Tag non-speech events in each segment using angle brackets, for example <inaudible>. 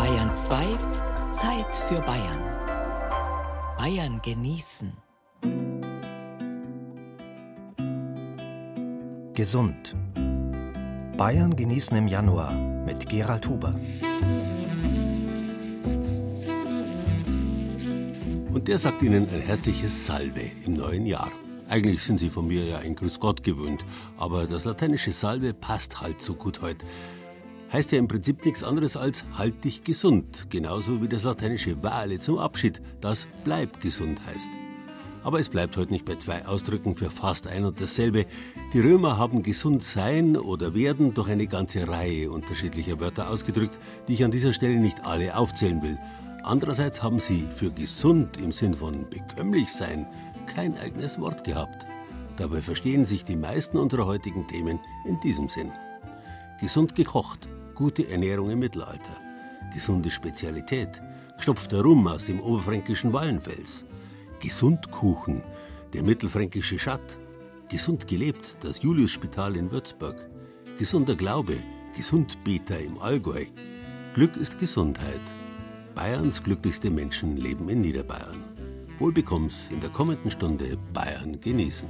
Bayern 2, Zeit für Bayern. Bayern genießen. Gesund. Bayern genießen im Januar mit Gerald Huber. Und der sagt Ihnen ein herzliches Salve im neuen Jahr. Eigentlich sind Sie von mir ja ein Grüß Gott gewöhnt, aber das lateinische Salve passt halt so gut heute. Heißt ja im Prinzip nichts anderes als halt dich gesund, genauso wie das lateinische Vale zum Abschied, das bleib gesund heißt. Aber es bleibt heute nicht bei zwei Ausdrücken für fast ein und dasselbe. Die Römer haben gesund sein oder werden durch eine ganze Reihe unterschiedlicher Wörter ausgedrückt, die ich an dieser Stelle nicht alle aufzählen will. Andererseits haben sie für gesund im Sinn von bekömmlich sein kein eigenes Wort gehabt. Dabei verstehen sich die meisten unserer heutigen Themen in diesem Sinn. Gesund gekocht, gute Ernährung im Mittelalter, gesunde Spezialität, gestopfter Rum aus dem oberfränkischen Wallenfels, Gesundkuchen, der mittelfränkische Schatt, gesund gelebt, das Juliusspital in Würzburg, gesunder Glaube, Gesundbeter im Allgäu. Glück ist Gesundheit. Bayerns glücklichste Menschen leben in Niederbayern. Wohlbekomm's in der kommenden Stunde Bayern genießen.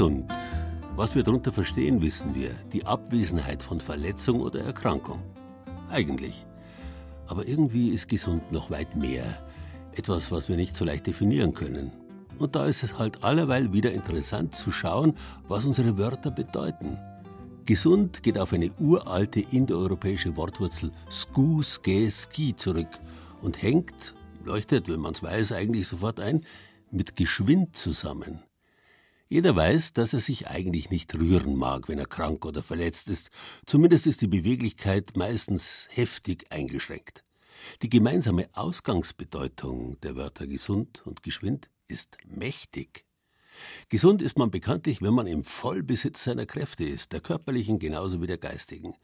Gesund. Was wir darunter verstehen, wissen wir. Die Abwesenheit von Verletzung oder Erkrankung. Eigentlich. Aber irgendwie ist gesund noch weit mehr. Etwas, was wir nicht so leicht definieren können. Und da ist es halt allerweil wieder interessant zu schauen, was unsere Wörter bedeuten. Gesund geht auf eine uralte indoeuropäische Wortwurzel sku, ske, ski zurück und hängt, leuchtet, wenn man es weiß, eigentlich sofort ein, mit geschwind zusammen. Jeder weiß, dass er sich eigentlich nicht rühren mag, wenn er krank oder verletzt ist. Zumindest ist die Beweglichkeit meistens heftig eingeschränkt. Die gemeinsame Ausgangsbedeutung der Wörter gesund und geschwind ist mächtig. Gesund ist man bekanntlich, wenn man im Vollbesitz seiner Kräfte ist, der körperlichen genauso wie der geistigen.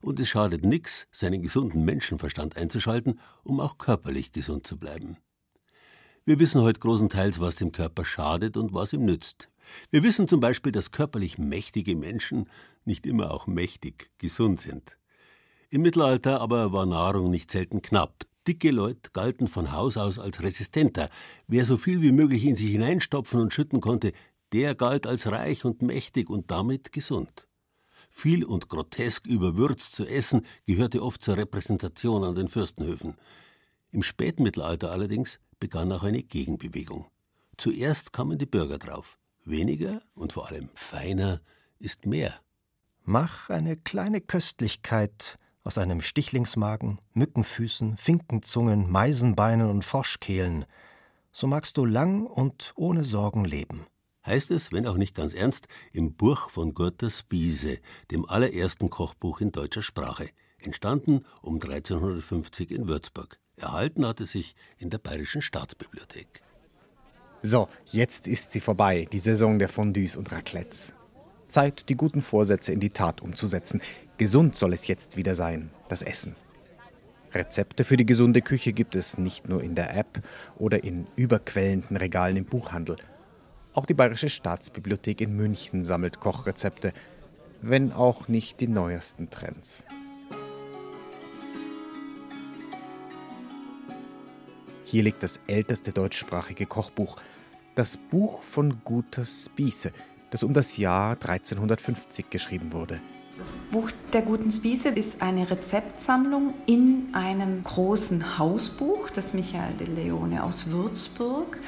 Und es schadet nix, seinen gesunden Menschenverstand einzuschalten, um auch körperlich gesund zu bleiben. Wir wissen heute großenteils, was dem Körper schadet und was ihm nützt. Wir wissen zum Beispiel, dass körperlich mächtige Menschen nicht immer auch mächtig gesund sind. Im Mittelalter aber war Nahrung nicht selten knapp. Dicke Leute galten von Haus aus als resistenter. Wer so viel wie möglich in sich hineinstopfen und schütten konnte, der galt als reich und mächtig und damit gesund. Viel und grotesk überwürzt zu essen gehörte oft zur Repräsentation an den Fürstenhöfen. Im Spätmittelalter allerdings begann auch eine Gegenbewegung. Zuerst kamen die Bürger drauf. Weniger und vor allem feiner ist mehr. Mach eine kleine Köstlichkeit aus einem Stichlingsmagen, Mückenfüßen, Finkenzungen, Meisenbeinen und Froschkehlen. So magst du lang und ohne Sorgen leben. Heißt es, wenn auch nicht ganz ernst, im Buch von Gurter Spiese, dem allerersten Kochbuch in deutscher Sprache, entstanden um 1350 in Würzburg. Erhalten hat es sich in der Bayerischen Staatsbibliothek. So, jetzt ist sie vorbei, die Saison der Fondues und Raclettes. Zeit, die guten Vorsätze in die Tat umzusetzen. Gesund soll es jetzt wieder sein, das Essen. Rezepte für die gesunde Küche gibt es nicht nur in der App oder in überquellenden Regalen im Buchhandel. Auch die Bayerische Staatsbibliothek in München sammelt Kochrezepte, wenn auch nicht die neuesten Trends. Hier liegt das älteste deutschsprachige Kochbuch – das Buch von Guter Spieße, das um das Jahr 1350 geschrieben wurde. Das Buch der guten Spieße ist eine Rezeptsammlung in einem großen Hausbuch, das Michael de Leone aus Würzburg.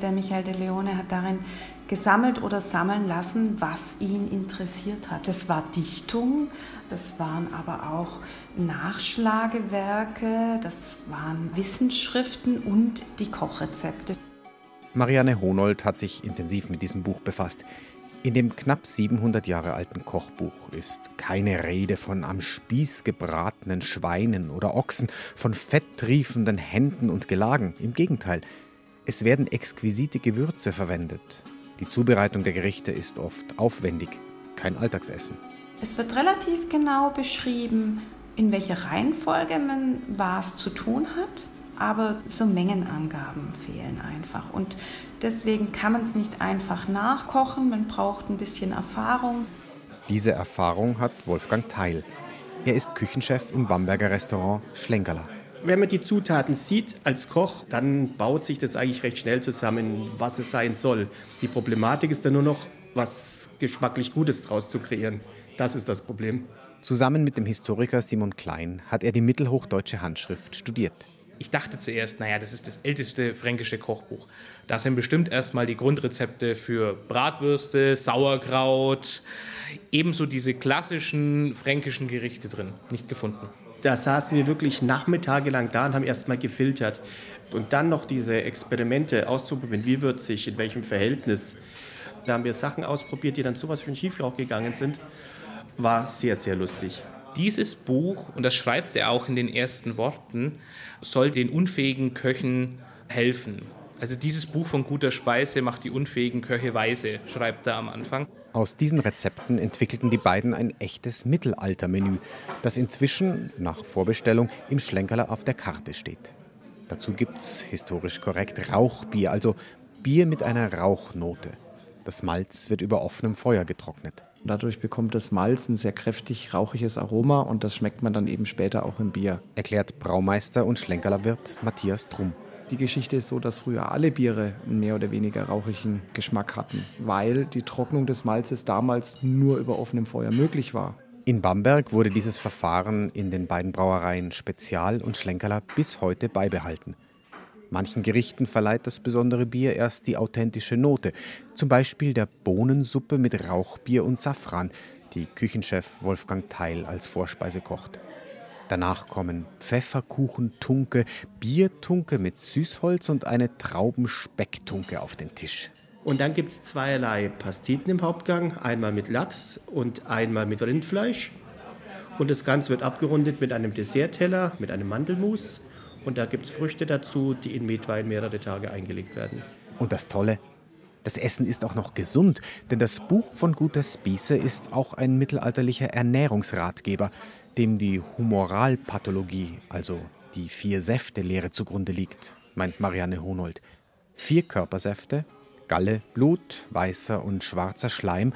Der Michael de Leone hat darin gesammelt oder sammeln lassen, was ihn interessiert hat. Das war Dichtung, das waren aber auch Nachschlagewerke, das waren Wissensschriften und die Kochrezepte. Marianne Honold hat sich intensiv mit diesem Buch befasst. In dem knapp 700 Jahre alten Kochbuch ist keine Rede von am Spieß gebratenen Schweinen oder Ochsen, von fetttriefenden Händen und Gelagen. Im Gegenteil, es werden exquisite Gewürze verwendet. Die Zubereitung der Gerichte ist oft aufwendig, kein Alltagsessen. Es wird relativ genau beschrieben, in welcher Reihenfolge man was zu tun hat, aber so Mengenangaben fehlen einfach. Und deswegen kann man es nicht einfach nachkochen, man braucht ein bisschen Erfahrung. Diese Erfahrung hat Wolfgang Teil. Er ist Küchenchef im Bamberger Restaurant Schlenkerler. Wenn man die Zutaten sieht als Koch, dann baut sich das eigentlich recht schnell zusammen, was es sein soll. Die Problematik ist dann nur noch, was geschmacklich Gutes draus zu kreieren. Das ist das Problem. Zusammen mit dem Historiker Simon Klein hat er die mittelhochdeutsche Handschrift studiert. Ich dachte zuerst, naja, das ist das älteste fränkische Kochbuch. Da sind bestimmt erstmal die Grundrezepte für Bratwürste, Sauerkraut, ebenso diese klassischen fränkischen Gerichte drin. Nicht gefunden. Da saßen wir wirklich nachmittagelang da und haben erstmal gefiltert. Und dann noch diese Experimente auszuprobieren, wie wird sich, in welchem Verhältnis. Da haben wir Sachen ausprobiert, die dann sowas für Schieflauch gegangen sind war sehr, sehr lustig. Dieses Buch, und das schreibt er auch in den ersten Worten, soll den unfähigen Köchen helfen. Also dieses Buch von guter Speise macht die unfähigen Köche weise, schreibt er am Anfang. Aus diesen Rezepten entwickelten die beiden ein echtes Mittelaltermenü, das inzwischen nach Vorbestellung im Schlenkerler auf der Karte steht. Dazu gibt es historisch korrekt Rauchbier, also Bier mit einer Rauchnote. Das Malz wird über offenem Feuer getrocknet. Dadurch bekommt das Malz ein sehr kräftig rauchiges Aroma und das schmeckt man dann eben später auch im Bier. Erklärt Braumeister und Schlenkerlerwirt Matthias Drum. Die Geschichte ist so, dass früher alle Biere einen mehr oder weniger rauchigen Geschmack hatten, weil die Trocknung des Malzes damals nur über offenem Feuer möglich war. In Bamberg wurde dieses Verfahren in den beiden Brauereien Spezial und Schlenkerler bis heute beibehalten. Manchen Gerichten verleiht das besondere Bier erst die authentische Note, zum Beispiel der Bohnensuppe mit Rauchbier und Safran, die Küchenchef Wolfgang Teil als Vorspeise kocht. Danach kommen Pfefferkuchentunke, Biertunke mit Süßholz und eine Traubenspecktunke auf den Tisch. Und dann gibt es zweierlei Pasteten im Hauptgang, einmal mit Lachs und einmal mit Rindfleisch. Und das Ganze wird abgerundet mit einem Dessertteller, mit einem Mandelmus und da gibt es Früchte dazu, die in Metwein mehrere Tage eingelegt werden. Und das Tolle, das Essen ist auch noch gesund, denn das Buch von Guter Spieße ist auch ein mittelalterlicher Ernährungsratgeber, dem die Humoralpathologie, also die Vier-Säfte-Lehre zugrunde liegt, meint Marianne Honold. Vier Körpersäfte, Galle, Blut, weißer und schwarzer Schleim,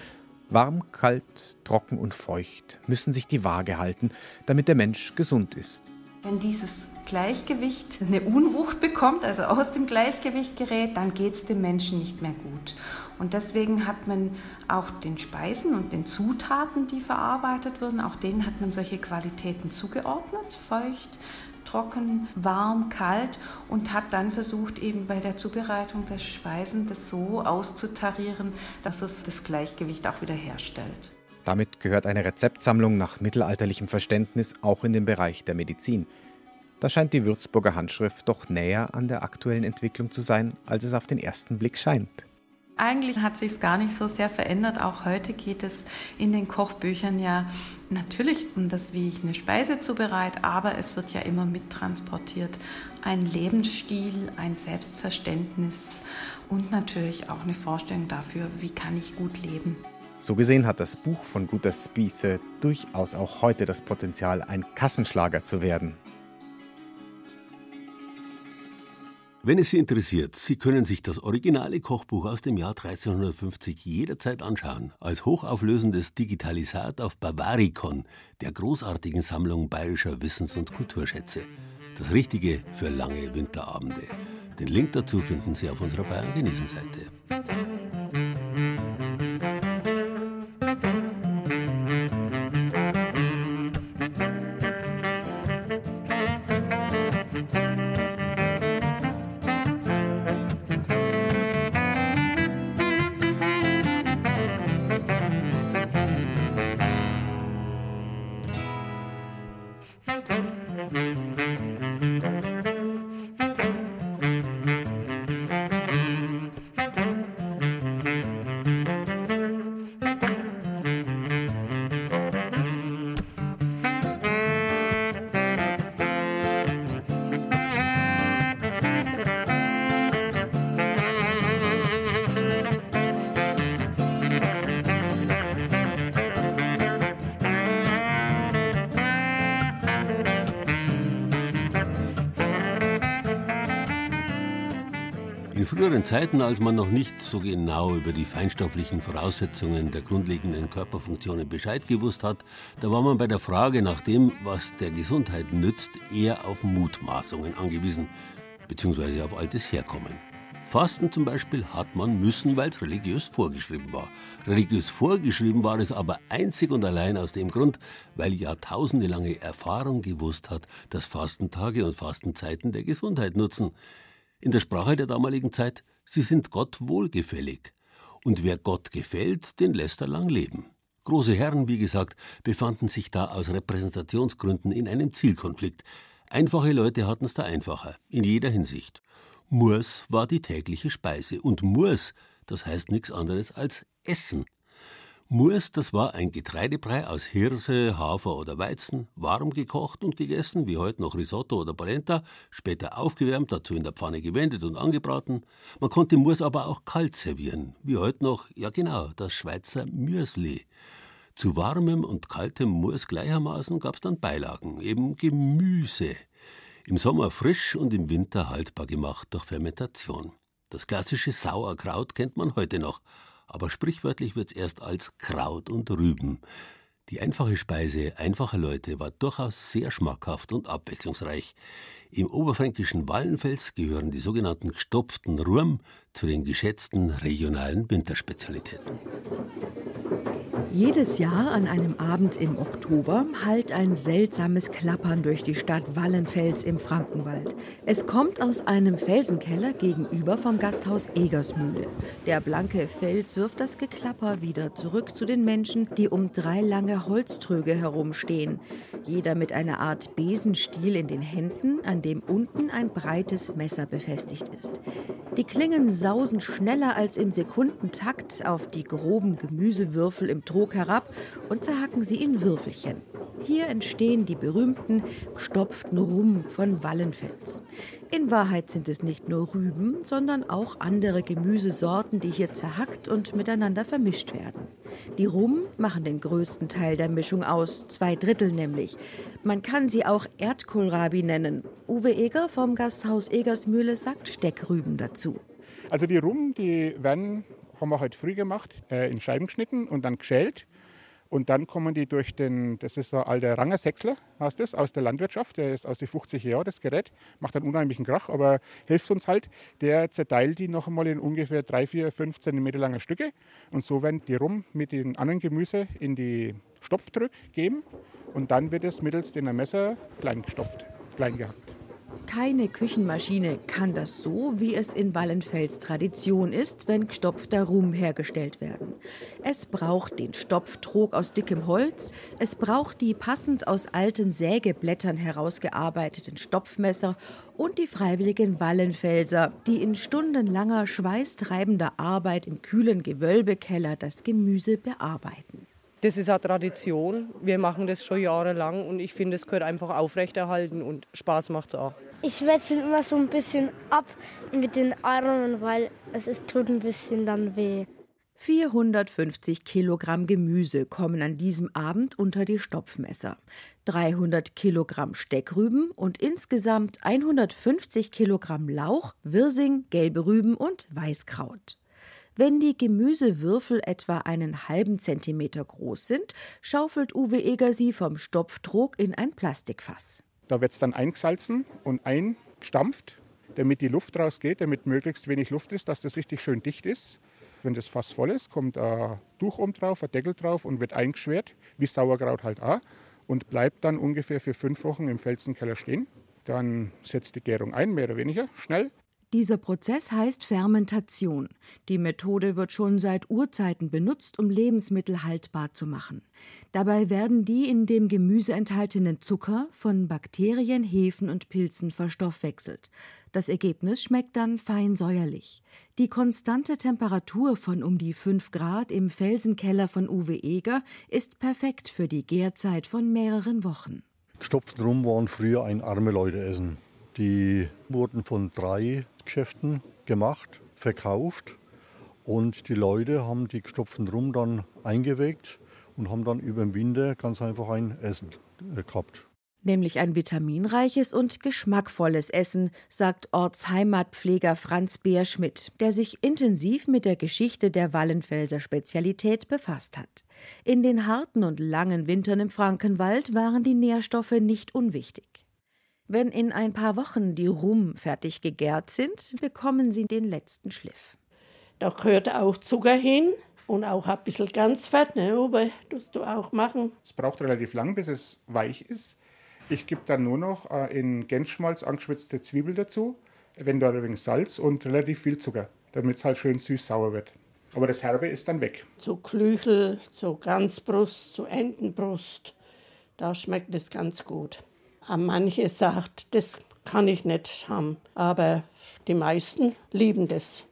warm, kalt, trocken und feucht, müssen sich die Waage halten, damit der Mensch gesund ist. Wenn dieses Gleichgewicht eine Unwucht bekommt, also aus dem Gleichgewicht gerät, dann geht es dem Menschen nicht mehr gut. Und deswegen hat man auch den Speisen und den Zutaten, die verarbeitet wurden, auch denen hat man solche Qualitäten zugeordnet, feucht, trocken, warm, kalt und hat dann versucht, eben bei der Zubereitung der Speisen das so auszutarieren, dass es das Gleichgewicht auch wieder herstellt. Damit gehört eine Rezeptsammlung nach mittelalterlichem Verständnis auch in den Bereich der Medizin. Da scheint die Würzburger Handschrift doch näher an der aktuellen Entwicklung zu sein, als es auf den ersten Blick scheint. Eigentlich hat sich es gar nicht so sehr verändert. Auch heute geht es in den Kochbüchern ja natürlich um das, wie ich eine Speise zubereite, aber es wird ja immer mittransportiert. Ein Lebensstil, ein Selbstverständnis und natürlich auch eine Vorstellung dafür, wie kann ich gut leben. So gesehen hat das Buch von Guter Spieße durchaus auch heute das Potenzial, ein Kassenschlager zu werden. Wenn es Sie interessiert, Sie können sich das originale Kochbuch aus dem Jahr 1350 jederzeit anschauen, als hochauflösendes Digitalisat auf Bavaricon, der großartigen Sammlung bayerischer Wissens- und Kulturschätze. Das Richtige für lange Winterabende. Den Link dazu finden Sie auf unserer Bayern früheren Zeiten, als man noch nicht so genau über die feinstofflichen Voraussetzungen der grundlegenden Körperfunktionen Bescheid gewusst hat, da war man bei der Frage nach dem, was der Gesundheit nützt, eher auf Mutmaßungen angewiesen, beziehungsweise auf altes Herkommen. Fasten zum Beispiel hat man müssen, weil es religiös vorgeschrieben war. Religiös vorgeschrieben war es aber einzig und allein aus dem Grund, weil jahrtausendelange Erfahrung gewusst hat, dass Fastentage und Fastenzeiten der Gesundheit nutzen. In der Sprache der damaligen Zeit, sie sind Gott wohlgefällig. Und wer Gott gefällt, den lässt er lang leben. Große Herren, wie gesagt, befanden sich da aus Repräsentationsgründen in einem Zielkonflikt. Einfache Leute hatten es da einfacher, in jeder Hinsicht. Murs war die tägliche Speise. Und Murs, das heißt nichts anderes als Essen. Murs, das war ein Getreidebrei aus Hirse, Hafer oder Weizen, warm gekocht und gegessen, wie heute noch Risotto oder Polenta, später aufgewärmt, dazu in der Pfanne gewendet und angebraten. Man konnte Murs aber auch kalt servieren, wie heute noch, ja genau, das Schweizer Mürsli. Zu warmem und kaltem Murs gleichermaßen gab's dann Beilagen, eben Gemüse. Im Sommer frisch und im Winter haltbar gemacht durch Fermentation. Das klassische Sauerkraut kennt man heute noch, aber sprichwörtlich wird's erst als Kraut und Rüben. Die einfache Speise einfacher Leute war durchaus sehr schmackhaft und abwechslungsreich. Im oberfränkischen Wallenfels gehören die sogenannten gestopften Rurm zu den geschätzten regionalen Winterspezialitäten. Jedes Jahr an einem Abend im Oktober hallt ein seltsames Klappern durch die Stadt Wallenfels im Frankenwald. Es kommt aus einem Felsenkeller gegenüber vom Gasthaus Egersmühle. Der blanke Fels wirft das Geklapper wieder zurück zu den Menschen, die um drei lange Holztröge herumstehen. Jeder mit einer Art Besenstiel in den Händen, an dem unten ein breites Messer befestigt ist. Die Klingen sausen schneller als im Sekundentakt auf die groben Gemüsewürfel im Trog herab und zerhacken sie in Würfelchen. Hier entstehen die berühmten gestopften Rum von Wallenfels. In Wahrheit sind es nicht nur Rüben, sondern auch andere Gemüsesorten, die hier zerhackt und miteinander vermischt werden. Die Rum machen den größten Teil der Mischung aus, zwei Drittel nämlich. Man kann sie auch Erdkohlrabi nennen. Uwe Eger vom Gasthaus Egersmühle sagt Steckrüben dazu. Also die Rum, die werden, haben wir heute früh gemacht, äh, in Scheiben geschnitten und dann geschält. Und dann kommen die durch den, das ist der alte Rangersechsler, heißt das, aus der Landwirtschaft, der ist aus den 50 Jahren, das Gerät, macht einen unheimlichen Krach, aber hilft uns halt. Der zerteilt die noch einmal in ungefähr 3, 4, 5 Zentimeter lange Stücke. Und so werden die rum mit den anderen Gemüse in die Stopfdrück geben. Und dann wird es mittels einem Messer klein gestopft, klein gehackt. Keine Küchenmaschine kann das so, wie es in Wallenfels Tradition ist, wenn gestopfter Rum hergestellt werden. Es braucht den Stopftrog aus dickem Holz, es braucht die passend aus alten Sägeblättern herausgearbeiteten Stopfmesser und die freiwilligen Wallenfelser, die in stundenlanger schweißtreibender Arbeit im kühlen Gewölbekeller das Gemüse bearbeiten. Das ist eine Tradition. Wir machen das schon jahrelang und ich finde, es gehört einfach aufrechterhalten und Spaß macht es auch. Ich wechsle immer so ein bisschen ab mit den Armen, weil es ist, tut ein bisschen dann weh. 450 Kilogramm Gemüse kommen an diesem Abend unter die Stopfmesser. 300 Kilogramm Steckrüben und insgesamt 150 Kilogramm Lauch, Wirsing, gelbe Rüben und Weißkraut. Wenn die Gemüsewürfel etwa einen halben Zentimeter groß sind, schaufelt Uwe Eger sie vom Stopftrog in ein Plastikfass. Da wird es dann eingesalzen und eingestampft, damit die Luft rausgeht, damit möglichst wenig Luft ist, dass das richtig schön dicht ist. Wenn das Fass voll ist, kommt ein Tuch oben drauf, ein Deckel drauf und wird eingeschwert, wie Sauerkraut halt auch, und bleibt dann ungefähr für fünf Wochen im Felsenkeller stehen. Dann setzt die Gärung ein, mehr oder weniger schnell. Dieser Prozess heißt Fermentation. Die Methode wird schon seit Urzeiten benutzt, um Lebensmittel haltbar zu machen. Dabei werden die in dem Gemüse enthaltenen Zucker von Bakterien, Hefen und Pilzen verstoffwechselt. Das Ergebnis schmeckt dann fein säuerlich. Die konstante Temperatur von um die 5 Grad im Felsenkeller von Uwe Eger ist perfekt für die Gärzeit von mehreren Wochen. Gestopft rum waren früher ein arme Leute essen. Die wurden von drei Geschäften gemacht, verkauft und die Leute haben die gestopften Rum dann eingeweckt und haben dann über den Winter ganz einfach ein Essen äh, gehabt. nämlich ein vitaminreiches und geschmackvolles Essen, sagt Ortsheimatpfleger Franz Beerschmidt, der sich intensiv mit der Geschichte der Wallenfelser Spezialität befasst hat. In den harten und langen Wintern im Frankenwald waren die Nährstoffe nicht unwichtig. Wenn in ein paar Wochen die Rum fertig gegärt sind, bekommen sie den letzten Schliff. Da gehört auch Zucker hin und auch ein bisschen Ganzfett, ne, aber das du auch machen. Es braucht relativ lang, bis es weich ist. Ich gebe dann nur noch äh, in Gänzschmalz angeschwitzte Zwiebel dazu, wenn da ein wenig Salz und relativ viel Zucker, damit es halt schön süß-sauer wird. Aber das Herbe ist dann weg. Zu Klüchel, zu Ganzbrust, zu Entenbrust, da schmeckt es ganz gut. Manche sagt, das kann ich nicht haben, aber die meisten lieben das.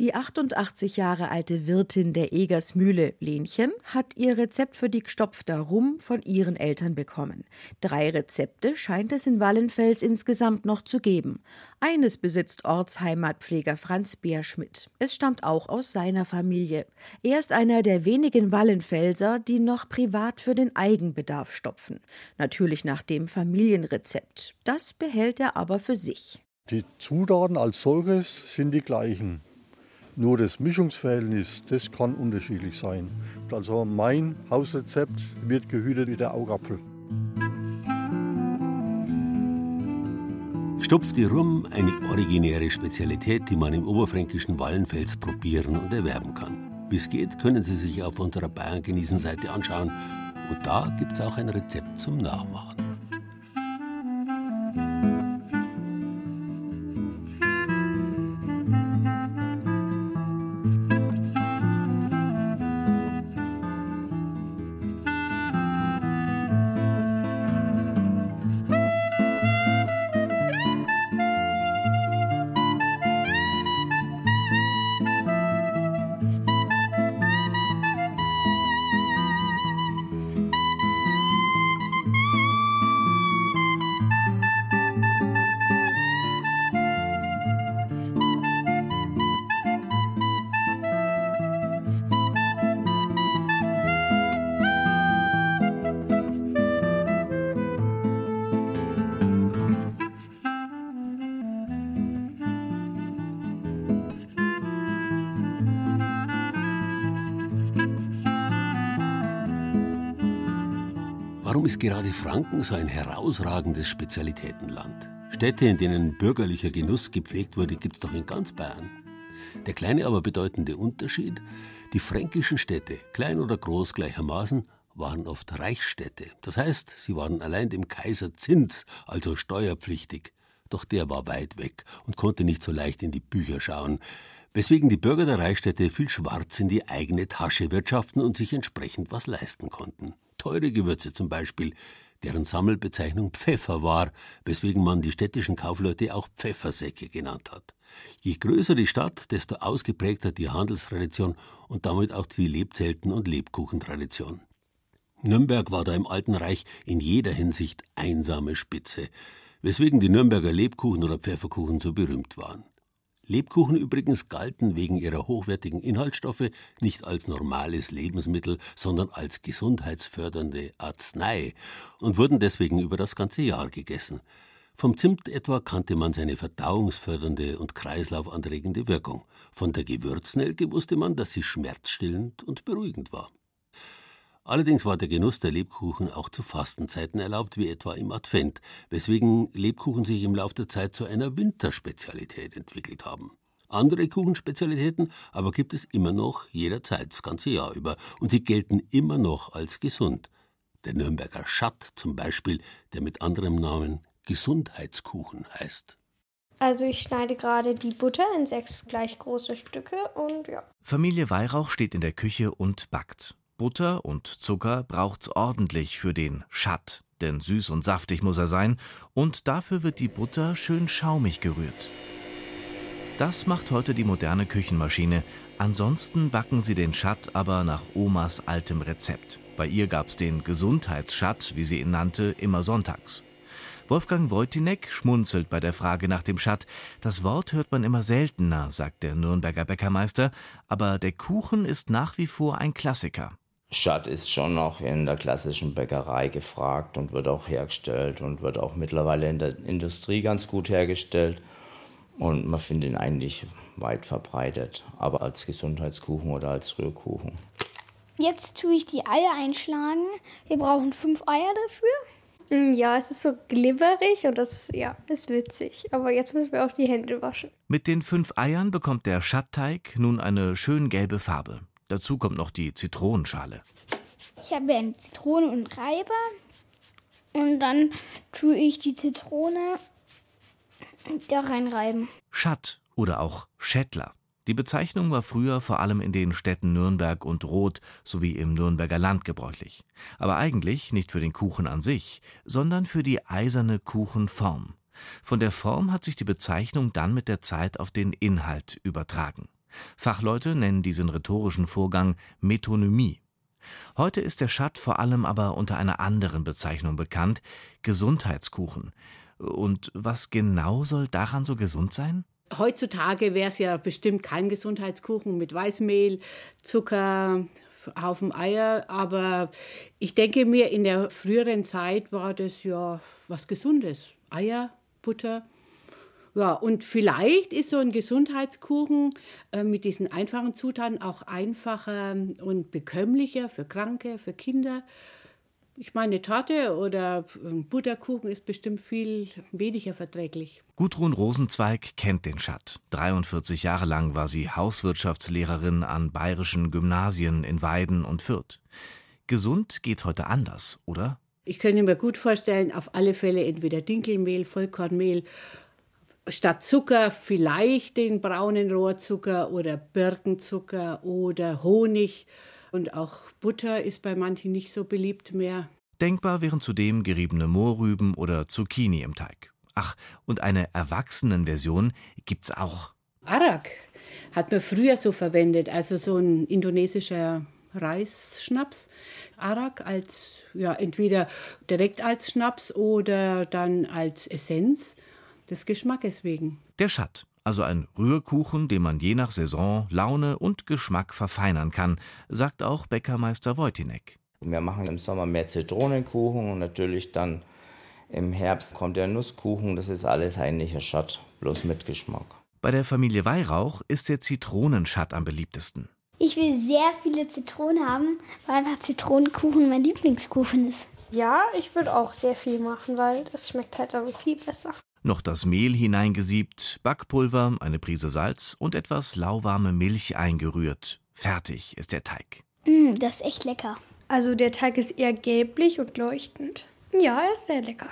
Die 88 Jahre alte Wirtin der Egersmühle, Lenchen, hat ihr Rezept für die gestopfter Rum von ihren Eltern bekommen. Drei Rezepte scheint es in Wallenfels insgesamt noch zu geben. Eines besitzt Ortsheimatpfleger Franz Beerschmidt. Es stammt auch aus seiner Familie. Er ist einer der wenigen Wallenfelser, die noch privat für den Eigenbedarf stopfen. Natürlich nach dem Familienrezept. Das behält er aber für sich. Die Zutaten als solches sind die gleichen. Nur das Mischungsverhältnis, das kann unterschiedlich sein. Also mein Hausrezept wird gehütet wie der Augapfel. Gestopfte Rum, eine originäre Spezialität, die man im oberfränkischen Wallenfels probieren und erwerben kann. Wie es geht, können Sie sich auf unserer Bayern genießen Seite anschauen. Und da gibt es auch ein Rezept zum Nachmachen. Gerade Franken so ein herausragendes Spezialitätenland? Städte, in denen bürgerlicher Genuss gepflegt wurde, gibt es doch in ganz Bayern. Der kleine, aber bedeutende Unterschied, die fränkischen Städte, klein oder groß gleichermaßen, waren oft Reichsstädte. Das heißt, sie waren allein dem Kaiser Zins, also steuerpflichtig. Doch der war weit weg und konnte nicht so leicht in die Bücher schauen, weswegen die Bürger der Reichsstädte viel schwarz in die eigene Tasche wirtschaften und sich entsprechend was leisten konnten teure Gewürze zum Beispiel, deren Sammelbezeichnung Pfeffer war, weswegen man die städtischen Kaufleute auch Pfeffersäcke genannt hat. Je größer die Stadt, desto ausgeprägter die Handelstradition und damit auch die Lebzelten- und Lebkuchentradition. Nürnberg war da im Alten Reich in jeder Hinsicht einsame Spitze, weswegen die Nürnberger Lebkuchen oder Pfefferkuchen so berühmt waren. Lebkuchen übrigens galten wegen ihrer hochwertigen Inhaltsstoffe nicht als normales Lebensmittel, sondern als gesundheitsfördernde Arznei und wurden deswegen über das ganze Jahr gegessen. Vom Zimt etwa kannte man seine verdauungsfördernde und kreislaufanregende Wirkung. Von der Gewürznelke wusste man, dass sie schmerzstillend und beruhigend war. Allerdings war der Genuss der Lebkuchen auch zu Fastenzeiten erlaubt, wie etwa im Advent, weswegen Lebkuchen sich im Laufe der Zeit zu einer Winterspezialität entwickelt haben. Andere Kuchenspezialitäten aber gibt es immer noch jederzeit das ganze Jahr über und sie gelten immer noch als gesund. Der Nürnberger Schatt zum Beispiel, der mit anderem Namen Gesundheitskuchen heißt. Also ich schneide gerade die Butter in sechs gleich große Stücke und ja. Familie Weihrauch steht in der Küche und backt. Butter und Zucker braucht's ordentlich für den Schatt, denn süß und saftig muss er sein, und dafür wird die Butter schön schaumig gerührt. Das macht heute die moderne Küchenmaschine. Ansonsten backen sie den Schatt aber nach Omas altem Rezept. Bei ihr gab's den Gesundheitsschatt, wie sie ihn nannte, immer sonntags. Wolfgang Wojtinek schmunzelt bei der Frage nach dem Schatt. Das Wort hört man immer seltener, sagt der Nürnberger Bäckermeister, aber der Kuchen ist nach wie vor ein Klassiker. Schatt ist schon noch in der klassischen Bäckerei gefragt und wird auch hergestellt und wird auch mittlerweile in der Industrie ganz gut hergestellt. Und man findet ihn eigentlich weit verbreitet, aber als Gesundheitskuchen oder als Rührkuchen. Jetzt tue ich die Eier einschlagen. Wir brauchen fünf Eier dafür. Mm, ja, es ist so glibberig und das ja, ist witzig. Aber jetzt müssen wir auch die Hände waschen. Mit den fünf Eiern bekommt der Schattteig nun eine schön gelbe Farbe. Dazu kommt noch die Zitronenschale. Ich habe eine Zitrone und Reiber. Und dann tue ich die Zitrone da reinreiben. Schatt oder auch Schättler. Die Bezeichnung war früher vor allem in den Städten Nürnberg und Roth sowie im Nürnberger Land gebräuchlich. Aber eigentlich nicht für den Kuchen an sich, sondern für die eiserne Kuchenform. Von der Form hat sich die Bezeichnung dann mit der Zeit auf den Inhalt übertragen. Fachleute nennen diesen rhetorischen Vorgang Metonymie. Heute ist der Schatt vor allem aber unter einer anderen Bezeichnung bekannt, Gesundheitskuchen. Und was genau soll daran so gesund sein? Heutzutage wäre es ja bestimmt kein Gesundheitskuchen mit Weißmehl, Zucker, Haufen Eier, aber ich denke mir, in der früheren Zeit war das ja was Gesundes. Eier, Butter. Ja, und vielleicht ist so ein Gesundheitskuchen äh, mit diesen einfachen Zutaten auch einfacher und bekömmlicher für Kranke, für Kinder. Ich meine, Torte oder Butterkuchen ist bestimmt viel weniger verträglich. Gudrun Rosenzweig kennt den Schatt. 43 Jahre lang war sie Hauswirtschaftslehrerin an bayerischen Gymnasien in Weiden und Fürth. Gesund geht heute anders, oder? Ich könnte mir gut vorstellen, auf alle Fälle entweder Dinkelmehl, Vollkornmehl, statt Zucker vielleicht den braunen Rohrzucker oder Birkenzucker oder Honig und auch Butter ist bei manchen nicht so beliebt mehr. Denkbar wären zudem geriebene Mohrrüben oder Zucchini im Teig. Ach, und eine Erwachsenenversion gibt's auch. Arak hat man früher so verwendet, also so ein indonesischer Reisschnaps. Arak als, ja, entweder direkt als Schnaps oder dann als Essenz des Geschmackes wegen. Der Schatt, also ein Rührkuchen, den man je nach Saison, Laune und Geschmack verfeinern kann, sagt auch Bäckermeister Wojtinek. Wir machen im Sommer mehr Zitronenkuchen und natürlich dann im Herbst kommt der Nusskuchen. Das ist alles heimlicher Schatt, bloß mit Geschmack. Bei der Familie Weihrauch ist der Zitronenschatt am beliebtesten. Ich will sehr viele Zitronen haben, weil einfach Zitronenkuchen mein Lieblingskuchen ist. Ja, ich würde auch sehr viel machen, weil das schmeckt halt dann viel besser. Noch das Mehl hineingesiebt, Backpulver, eine Prise Salz und etwas lauwarme Milch eingerührt. Fertig ist der Teig. Mm, das ist echt lecker. Also der Teig ist eher gelblich und leuchtend. Ja, er ist sehr lecker.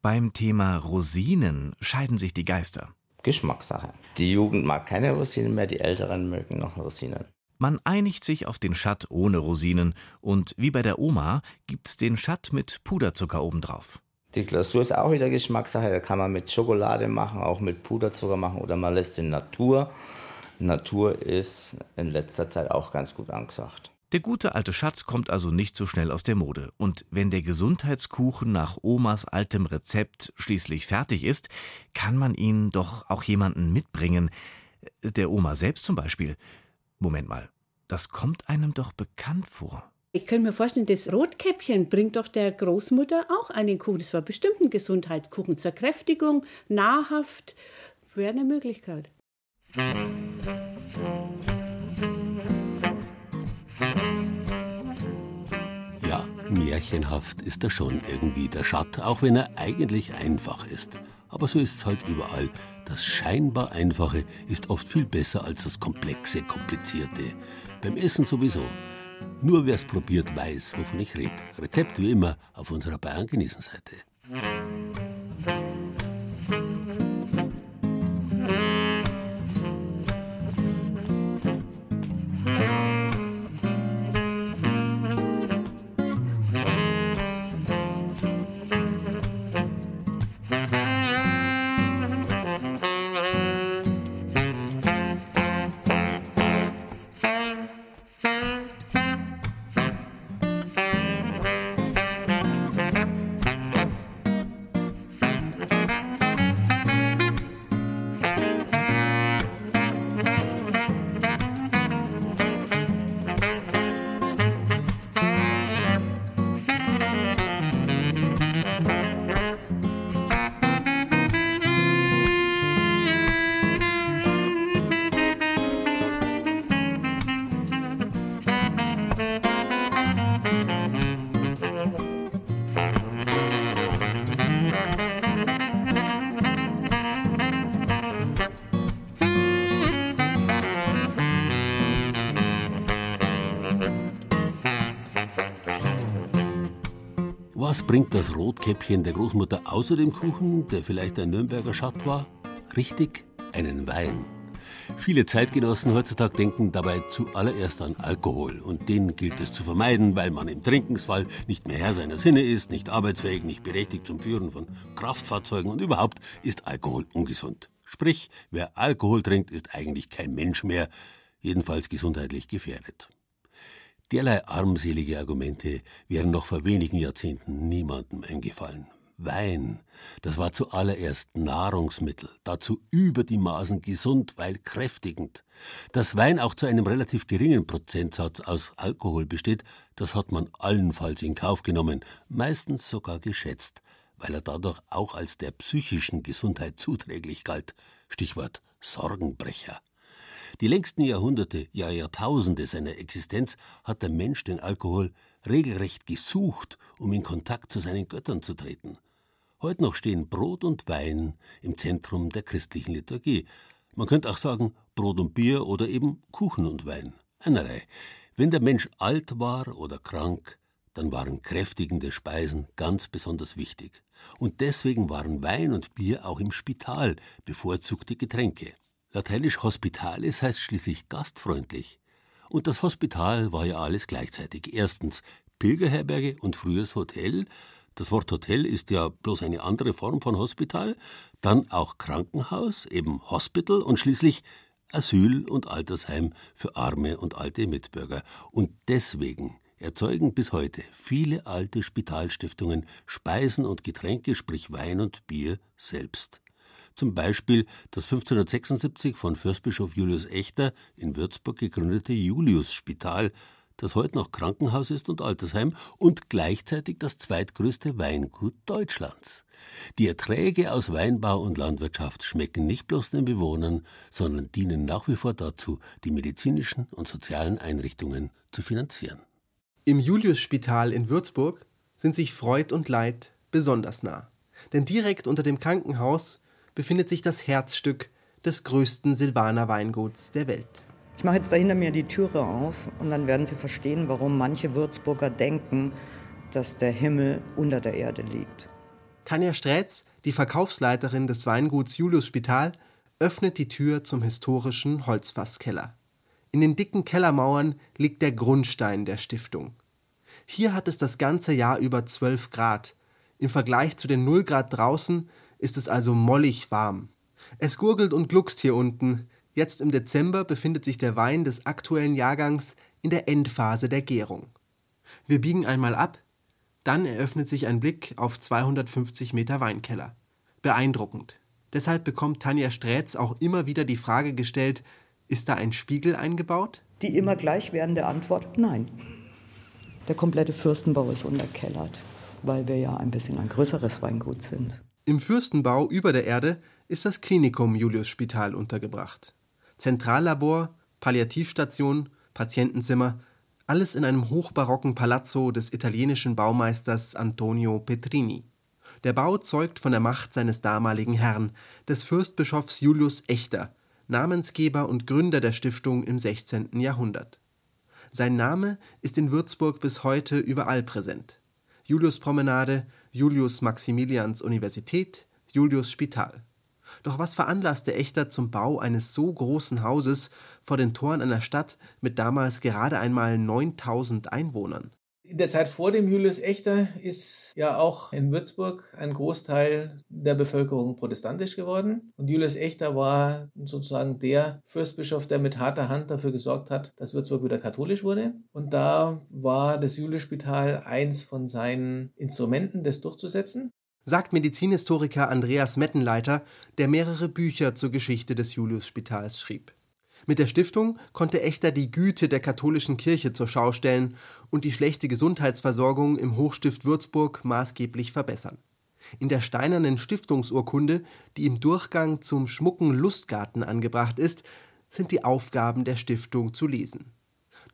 Beim Thema Rosinen scheiden sich die Geister. Geschmackssache. Die Jugend mag keine Rosinen mehr, die Älteren mögen noch Rosinen. Man einigt sich auf den Schatt ohne Rosinen und wie bei der Oma gibt's den Schatt mit Puderzucker obendrauf. Die Glasur ist auch wieder Geschmackssache. Da kann man mit Schokolade machen, auch mit Puderzucker machen oder man lässt in Natur. Natur ist in letzter Zeit auch ganz gut angesagt. Der gute alte Schatt kommt also nicht so schnell aus der Mode. Und wenn der Gesundheitskuchen nach Omas altem Rezept schließlich fertig ist, kann man ihn doch auch jemanden mitbringen. Der Oma selbst zum Beispiel. Moment mal, das kommt einem doch bekannt vor. Ich könnte mir vorstellen, das Rotkäppchen bringt doch der Großmutter auch einen Kuchen. Das war bestimmt ein Gesundheitskuchen zur Kräftigung, nahrhaft. Wäre eine Möglichkeit. Ja, märchenhaft ist er schon irgendwie der Schatt, auch wenn er eigentlich einfach ist. Aber so ist es halt überall. Das scheinbar Einfache ist oft viel besser als das Komplexe, Komplizierte. Beim Essen sowieso. Nur wer es probiert, weiß, wovon ich rede. Rezept wie immer auf unserer Bayern Was bringt das Rotkäppchen der Großmutter außer dem Kuchen, der vielleicht ein Nürnberger Schatt war? Richtig, einen Wein. Viele Zeitgenossen heutzutage denken dabei zuallererst an Alkohol und den gilt es zu vermeiden, weil man im Trinkensfall nicht mehr Herr seiner Sinne ist, nicht arbeitsfähig, nicht berechtigt zum Führen von Kraftfahrzeugen und überhaupt ist Alkohol ungesund. Sprich, wer Alkohol trinkt, ist eigentlich kein Mensch mehr, jedenfalls gesundheitlich gefährdet. Derlei armselige Argumente wären noch vor wenigen Jahrzehnten niemandem eingefallen. Wein, das war zuallererst Nahrungsmittel, dazu über die Maßen gesund, weil kräftigend. Dass Wein auch zu einem relativ geringen Prozentsatz aus Alkohol besteht, das hat man allenfalls in Kauf genommen, meistens sogar geschätzt, weil er dadurch auch als der psychischen Gesundheit zuträglich galt. Stichwort Sorgenbrecher. Die längsten Jahrhunderte, ja Jahrtausende seiner Existenz hat der Mensch den Alkohol regelrecht gesucht, um in Kontakt zu seinen Göttern zu treten. Heute noch stehen Brot und Wein im Zentrum der christlichen Liturgie. Man könnte auch sagen Brot und Bier oder eben Kuchen und Wein. Einerlei. Wenn der Mensch alt war oder krank, dann waren kräftigende Speisen ganz besonders wichtig. Und deswegen waren Wein und Bier auch im Spital bevorzugte Getränke. Lateinisch hospitalis heißt schließlich gastfreundlich. Und das Hospital war ja alles gleichzeitig. Erstens Pilgerherberge und frühes Hotel, das Wort Hotel ist ja bloß eine andere Form von Hospital, dann auch Krankenhaus, eben Hospital und schließlich Asyl und Altersheim für arme und alte Mitbürger. Und deswegen erzeugen bis heute viele alte Spitalstiftungen Speisen und Getränke, sprich Wein und Bier, selbst. Zum Beispiel das 1576 von Fürstbischof Julius Echter in Würzburg gegründete Juliusspital, das heute noch Krankenhaus ist und Altersheim und gleichzeitig das zweitgrößte Weingut Deutschlands. Die Erträge aus Weinbau und Landwirtschaft schmecken nicht bloß den Bewohnern, sondern dienen nach wie vor dazu, die medizinischen und sozialen Einrichtungen zu finanzieren. Im Juliusspital in Würzburg sind sich Freud und Leid besonders nah. Denn direkt unter dem Krankenhaus befindet sich das Herzstück des größten Silvaner Weinguts der Welt. Ich mache jetzt da hinter mir die Türe auf und dann werden Sie verstehen, warum manche Würzburger denken, dass der Himmel unter der Erde liegt. Tanja Strätz, die Verkaufsleiterin des Weinguts Julius Spital, öffnet die Tür zum historischen Holzfasskeller. In den dicken Kellermauern liegt der Grundstein der Stiftung. Hier hat es das ganze Jahr über 12 Grad. Im Vergleich zu den 0 Grad draußen ist es also mollig warm. Es gurgelt und gluckst hier unten, Jetzt im Dezember befindet sich der Wein des aktuellen Jahrgangs in der Endphase der Gärung. Wir biegen einmal ab, dann eröffnet sich ein Blick auf 250 Meter Weinkeller. Beeindruckend. Deshalb bekommt Tanja Strätz auch immer wieder die Frage gestellt, ist da ein Spiegel eingebaut? Die immer gleich werdende Antwort, nein. Der komplette Fürstenbau ist unterkellert, weil wir ja ein bisschen ein größeres Weingut sind. Im Fürstenbau über der Erde ist das Klinikum Julius Spital untergebracht. Zentrallabor, Palliativstation, Patientenzimmer, alles in einem hochbarocken Palazzo des italienischen Baumeisters Antonio Petrini. Der Bau zeugt von der Macht seines damaligen Herrn, des Fürstbischofs Julius Echter, Namensgeber und Gründer der Stiftung im 16. Jahrhundert. Sein Name ist in Würzburg bis heute überall präsent. Julius Promenade, Julius Maximilians Universität, Julius Spital. Doch was veranlasste Echter zum Bau eines so großen Hauses vor den Toren einer Stadt mit damals gerade einmal 9000 Einwohnern? In der Zeit vor dem Julius Echter ist ja auch in Würzburg ein Großteil der Bevölkerung protestantisch geworden. Und Julius Echter war sozusagen der Fürstbischof, der mit harter Hand dafür gesorgt hat, dass Würzburg wieder katholisch wurde. Und da war das Juliusspital eins von seinen Instrumenten, das durchzusetzen sagt Medizinhistoriker Andreas Mettenleiter, der mehrere Bücher zur Geschichte des Juliusspitals schrieb. Mit der Stiftung konnte Echter die Güte der katholischen Kirche zur Schau stellen und die schlechte Gesundheitsversorgung im Hochstift Würzburg maßgeblich verbessern. In der steinernen Stiftungsurkunde, die im Durchgang zum schmucken Lustgarten angebracht ist, sind die Aufgaben der Stiftung zu lesen.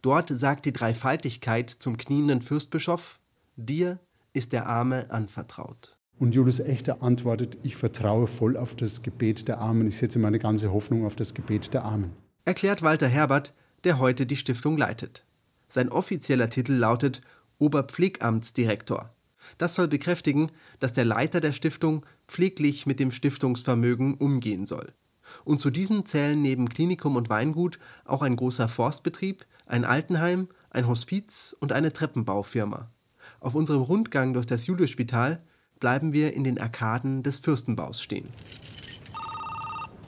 Dort sagt die Dreifaltigkeit zum knienden Fürstbischof: Dir ist der Arme anvertraut. Und Julius Echter antwortet, ich vertraue voll auf das Gebet der Armen. Ich setze meine ganze Hoffnung auf das Gebet der Armen. Erklärt Walter Herbert, der heute die Stiftung leitet. Sein offizieller Titel lautet Oberpflegamtsdirektor. Das soll bekräftigen, dass der Leiter der Stiftung pfleglich mit dem Stiftungsvermögen umgehen soll. Und zu diesem zählen neben Klinikum und Weingut auch ein großer Forstbetrieb, ein Altenheim, ein Hospiz und eine Treppenbaufirma. Auf unserem Rundgang durch das Juliusspital bleiben wir in den Arkaden des Fürstenbaus stehen.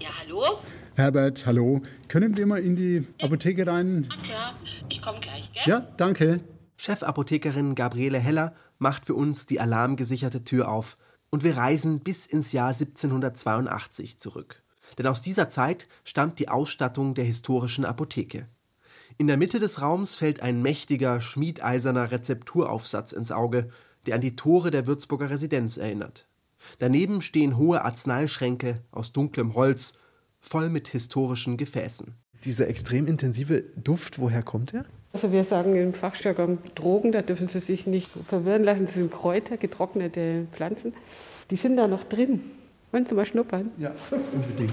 Ja, hallo? Herbert, hallo. Können wir mal in die Apotheke rein? Na klar, ich komme gleich, gell? Ja, danke. Chefapothekerin Gabriele Heller macht für uns die alarmgesicherte Tür auf und wir reisen bis ins Jahr 1782 zurück. Denn aus dieser Zeit stammt die Ausstattung der historischen Apotheke. In der Mitte des Raums fällt ein mächtiger, schmiedeiserner Rezepturaufsatz ins Auge, der an die Tore der Würzburger Residenz erinnert. Daneben stehen hohe Arzneischränke aus dunklem Holz, voll mit historischen Gefäßen. Dieser extrem intensive Duft, woher kommt er? Also wir sagen im Fachjargon Drogen, da dürfen Sie sich nicht verwirren lassen. Das sind Kräuter, getrocknete Pflanzen. Die sind da noch drin. Wollen Sie mal schnuppern? Ja, <laughs> unbedingt.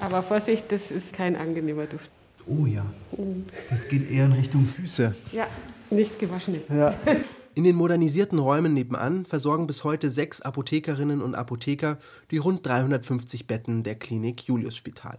Aber Vorsicht, das ist kein angenehmer Duft. Oh ja, Mhm. das geht eher in Richtung Füße. Ja, nicht gewaschene. Ja. <laughs> In den modernisierten Räumen nebenan versorgen bis heute sechs Apothekerinnen und Apotheker die rund 350 Betten der Klinik Julius Spital.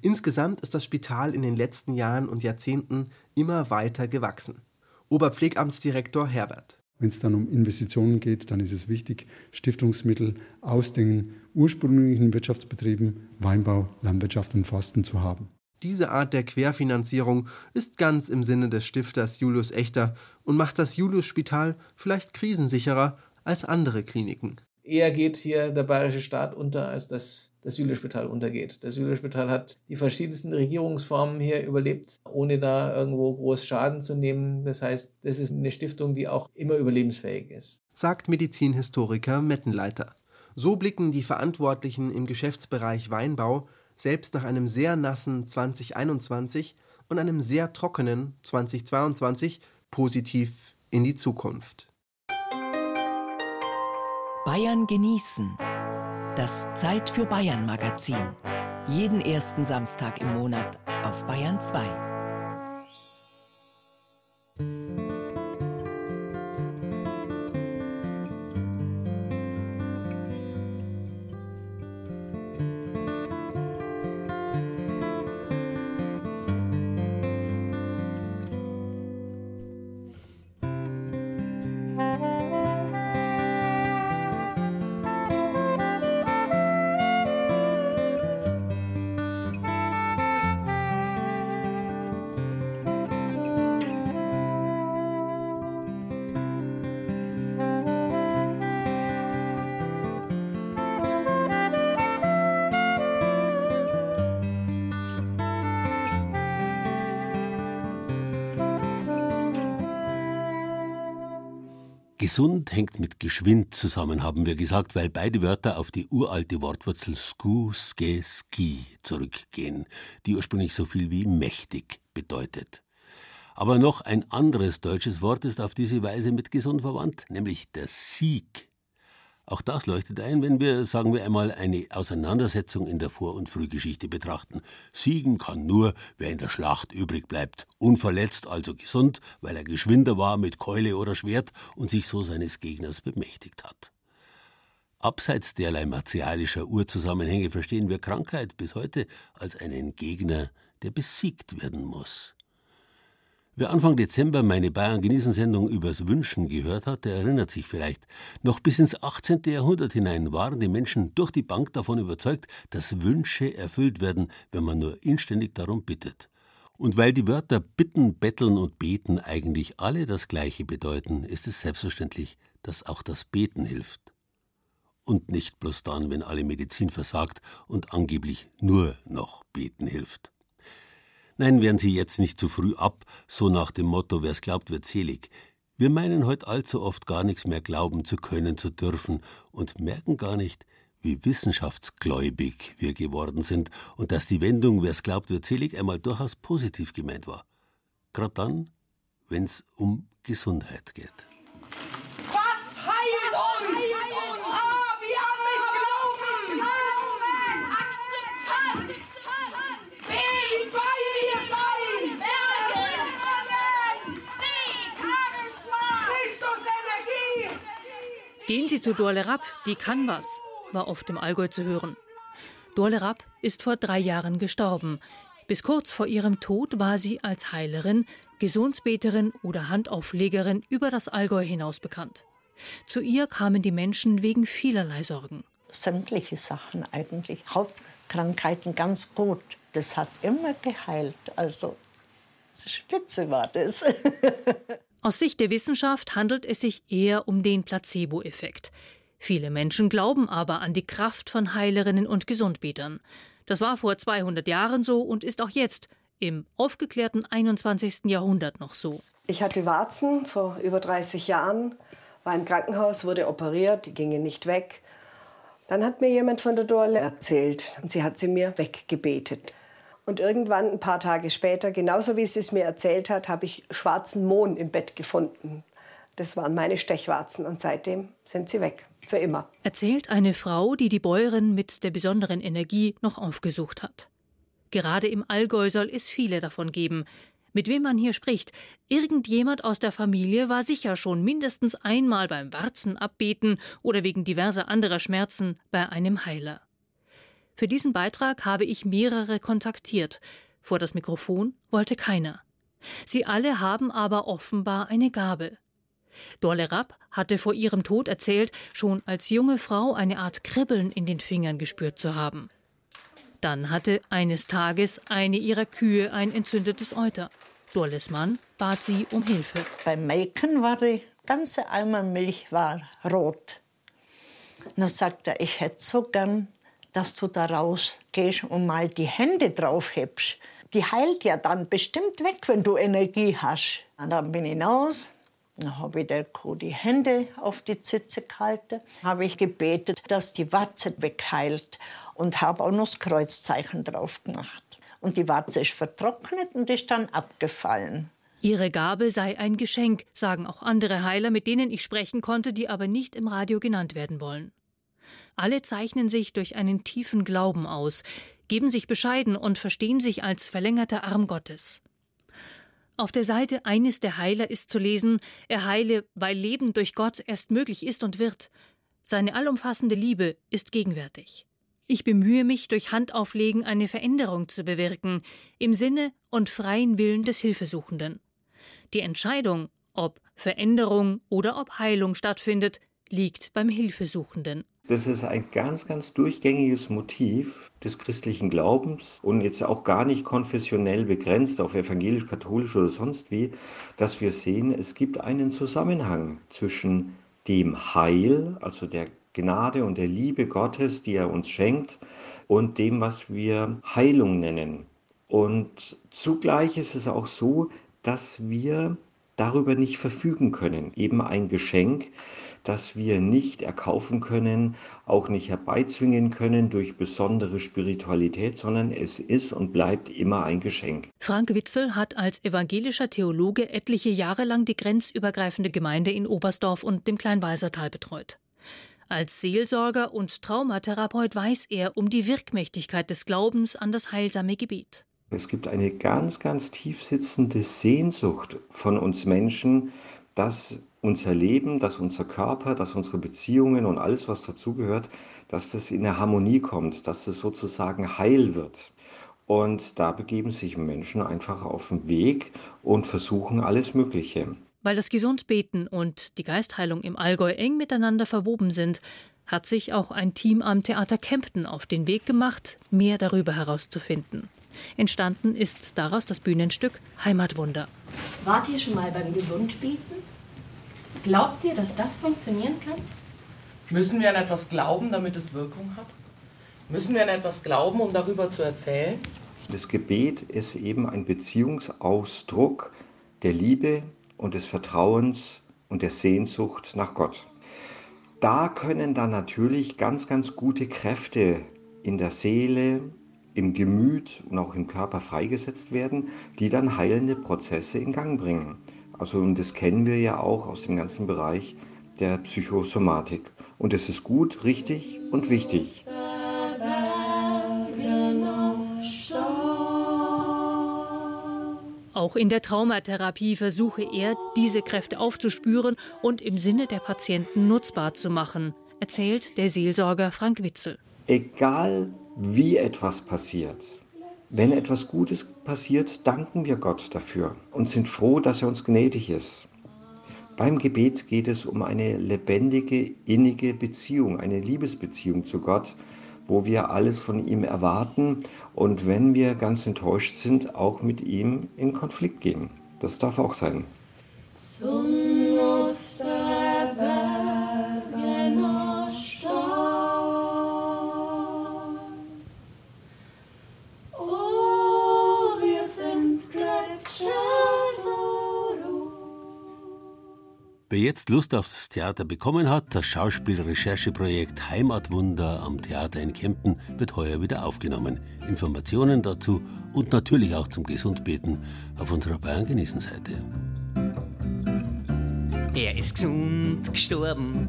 Insgesamt ist das Spital in den letzten Jahren und Jahrzehnten immer weiter gewachsen. Oberpflegamtsdirektor Herbert. Wenn es dann um Investitionen geht, dann ist es wichtig, Stiftungsmittel aus den ursprünglichen Wirtschaftsbetrieben Weinbau, Landwirtschaft und Forsten zu haben. Diese Art der Querfinanzierung ist ganz im Sinne des Stifters Julius Echter und macht das Julius Spital vielleicht krisensicherer als andere Kliniken. Eher geht hier der bayerische Staat unter, als dass das Julius-Spital untergeht. Das Julius-Spital hat die verschiedensten Regierungsformen hier überlebt, ohne da irgendwo groß Schaden zu nehmen. Das heißt, das ist eine Stiftung, die auch immer überlebensfähig ist. sagt Medizinhistoriker Mettenleiter. So blicken die Verantwortlichen im Geschäftsbereich Weinbau selbst nach einem sehr nassen 2021 und einem sehr trockenen 2022 positiv in die Zukunft. Bayern genießen. Das Zeit für Bayern Magazin. Jeden ersten Samstag im Monat auf Bayern 2. Gesund hängt mit geschwind zusammen, haben wir gesagt, weil beide Wörter auf die uralte Wortwurzel sku, ske, ski zurückgehen, die ursprünglich so viel wie mächtig bedeutet. Aber noch ein anderes deutsches Wort ist auf diese Weise mit gesund verwandt, nämlich der Sieg. Auch das leuchtet ein, wenn wir, sagen wir einmal, eine Auseinandersetzung in der Vor- und Frühgeschichte betrachten. Siegen kann nur, wer in der Schlacht übrig bleibt. Unverletzt, also gesund, weil er geschwinder war mit Keule oder Schwert und sich so seines Gegners bemächtigt hat. Abseits derlei martialischer Urzusammenhänge verstehen wir Krankheit bis heute als einen Gegner, der besiegt werden muss. Wer Anfang Dezember meine Bayern genießen Sendung übers Wünschen gehört hat, der erinnert sich vielleicht. Noch bis ins 18. Jahrhundert hinein waren die Menschen durch die Bank davon überzeugt, dass Wünsche erfüllt werden, wenn man nur inständig darum bittet. Und weil die Wörter bitten, betteln und beten eigentlich alle das Gleiche bedeuten, ist es selbstverständlich, dass auch das Beten hilft. Und nicht bloß dann, wenn alle Medizin versagt und angeblich nur noch Beten hilft. Nein, werden Sie jetzt nicht zu früh ab, so nach dem Motto, wer's glaubt, wird selig. Wir meinen heute allzu oft gar nichts mehr glauben zu können, zu dürfen und merken gar nicht, wie wissenschaftsgläubig wir geworden sind und dass die Wendung, wer's glaubt, wird selig, einmal durchaus positiv gemeint war. Gerade dann, wenn's um Gesundheit geht. Was heilt uns? Ah, wir haben mit Glauben! Akzeptanz! B wie Bayern ihr sein! Bergen! Sieg! Charisma! Christus Energie! Gehen Sie zu Dorle Rapp, die kann was, war oft im Allgäu zu hören. Dorle Rapp ist vor drei Jahren gestorben. Bis kurz vor ihrem Tod war sie als Heilerin, Gesundsbeterin oder Handauflegerin über das Allgäu hinaus bekannt. Zu ihr kamen die Menschen wegen vielerlei Sorgen. Sämtliche Sachen eigentlich, Hautkrankheiten ganz gut. Das hat immer geheilt. Also spitze war das. <laughs> Aus Sicht der Wissenschaft handelt es sich eher um den Placebo-Effekt. Viele Menschen glauben aber an die Kraft von Heilerinnen und Gesundbetern. Das war vor 200 Jahren so und ist auch jetzt im aufgeklärten 21. Jahrhundert noch so. Ich hatte Warzen vor über 30 Jahren, war im Krankenhaus, wurde operiert, die gingen nicht weg. Dann hat mir jemand von der Dorle erzählt und sie hat sie mir weggebetet. Und irgendwann, ein paar Tage später, genauso wie sie es mir erzählt hat, habe ich schwarzen Mohn im Bett gefunden. Das waren meine Stechwarzen und seitdem sind sie weg. Für immer. Erzählt eine Frau, die die Bäuerin mit der besonderen Energie noch aufgesucht hat. Gerade im Allgäu soll es viele davon geben. Mit wem man hier spricht, irgendjemand aus der Familie war sicher schon mindestens einmal beim Warzenabbeten oder wegen diverser anderer Schmerzen bei einem Heiler. Für diesen Beitrag habe ich mehrere kontaktiert. Vor das Mikrofon wollte keiner. Sie alle haben aber offenbar eine Gabe. Dorle Rapp hatte vor ihrem Tod erzählt, schon als junge Frau eine Art Kribbeln in den Fingern gespürt zu haben. Dann hatte eines Tages eine ihrer Kühe ein entzündetes Euter. Dorles Mann bat sie um Hilfe. Beim Melken war die ganze Eimer Milch war rot. Dann sagt er, ich hätte so gern dass du da rausgehst und mal die Hände drauf hebst. Die heilt ja dann bestimmt weg, wenn du Energie hast. Und dann bin ich hinaus, dann habe ich der Kuh die Hände auf die Zitze gehalten, habe ich gebetet, dass die Warze wegheilt und habe auch noch das Kreuzzeichen drauf gemacht. Und die Warze ist vertrocknet und ist dann abgefallen. Ihre Gabe sei ein Geschenk, sagen auch andere Heiler, mit denen ich sprechen konnte, die aber nicht im Radio genannt werden wollen. Alle zeichnen sich durch einen tiefen Glauben aus, geben sich bescheiden und verstehen sich als verlängerter Arm Gottes. Auf der Seite eines der Heiler ist zu lesen, er heile, weil Leben durch Gott erst möglich ist und wird. Seine allumfassende Liebe ist gegenwärtig. Ich bemühe mich, durch Handauflegen eine Veränderung zu bewirken, im Sinne und freien Willen des Hilfesuchenden. Die Entscheidung, ob Veränderung oder ob Heilung stattfindet, liegt beim Hilfesuchenden. Das ist ein ganz, ganz durchgängiges Motiv des christlichen Glaubens und jetzt auch gar nicht konfessionell begrenzt auf evangelisch, katholisch oder sonst wie, dass wir sehen, es gibt einen Zusammenhang zwischen dem Heil, also der Gnade und der Liebe Gottes, die er uns schenkt, und dem, was wir Heilung nennen. Und zugleich ist es auch so, dass wir darüber nicht verfügen können. Eben ein Geschenk, das wir nicht erkaufen können, auch nicht herbeizwingen können durch besondere Spiritualität, sondern es ist und bleibt immer ein Geschenk. Frank Witzel hat als evangelischer Theologe etliche Jahre lang die grenzübergreifende Gemeinde in Oberstdorf und dem Kleinweisertal betreut. Als Seelsorger und Traumatherapeut weiß er um die Wirkmächtigkeit des Glaubens an das heilsame Gebet. Es gibt eine ganz, ganz tief sitzende Sehnsucht von uns Menschen, dass unser Leben, dass unser Körper, dass unsere Beziehungen und alles, was dazugehört, dass das in eine Harmonie kommt, dass das sozusagen heil wird. Und da begeben sich Menschen einfach auf den Weg und versuchen alles Mögliche. Weil das Gesundbeten und die Geistheilung im Allgäu eng miteinander verwoben sind, hat sich auch ein Team am Theater Kempten auf den Weg gemacht, mehr darüber herauszufinden. Entstanden ist daraus das Bühnenstück Heimatwunder. Wart ihr schon mal beim Gesundbeten? Glaubt ihr, dass das funktionieren kann? Müssen wir an etwas glauben, damit es Wirkung hat? Müssen wir an etwas glauben, um darüber zu erzählen? Das Gebet ist eben ein Beziehungsausdruck der Liebe und des Vertrauens und der Sehnsucht nach Gott. Da können dann natürlich ganz, ganz gute Kräfte in der Seele, im Gemüt und auch im Körper freigesetzt werden, die dann heilende Prozesse in Gang bringen. Also und das kennen wir ja auch aus dem ganzen Bereich der Psychosomatik. Und es ist gut, richtig und wichtig. Auch in der Traumatherapie versuche er, diese Kräfte aufzuspüren und im Sinne der Patienten nutzbar zu machen, erzählt der Seelsorger Frank Witzel. Egal wie etwas passiert, wenn etwas Gutes passiert, danken wir Gott dafür und sind froh, dass er uns gnädig ist. Beim Gebet geht es um eine lebendige, innige Beziehung, eine Liebesbeziehung zu Gott, wo wir alles von ihm erwarten und wenn wir ganz enttäuscht sind, auch mit ihm in Konflikt gehen. Das darf auch sein. Wer jetzt Lust auf das Theater bekommen hat, das Schauspielrechercheprojekt Heimatwunder am Theater in Kempten wird heuer wieder aufgenommen. Informationen dazu und natürlich auch zum Gesundbeten auf unserer Bayern genießen Seite. Er ist gesund gestorben.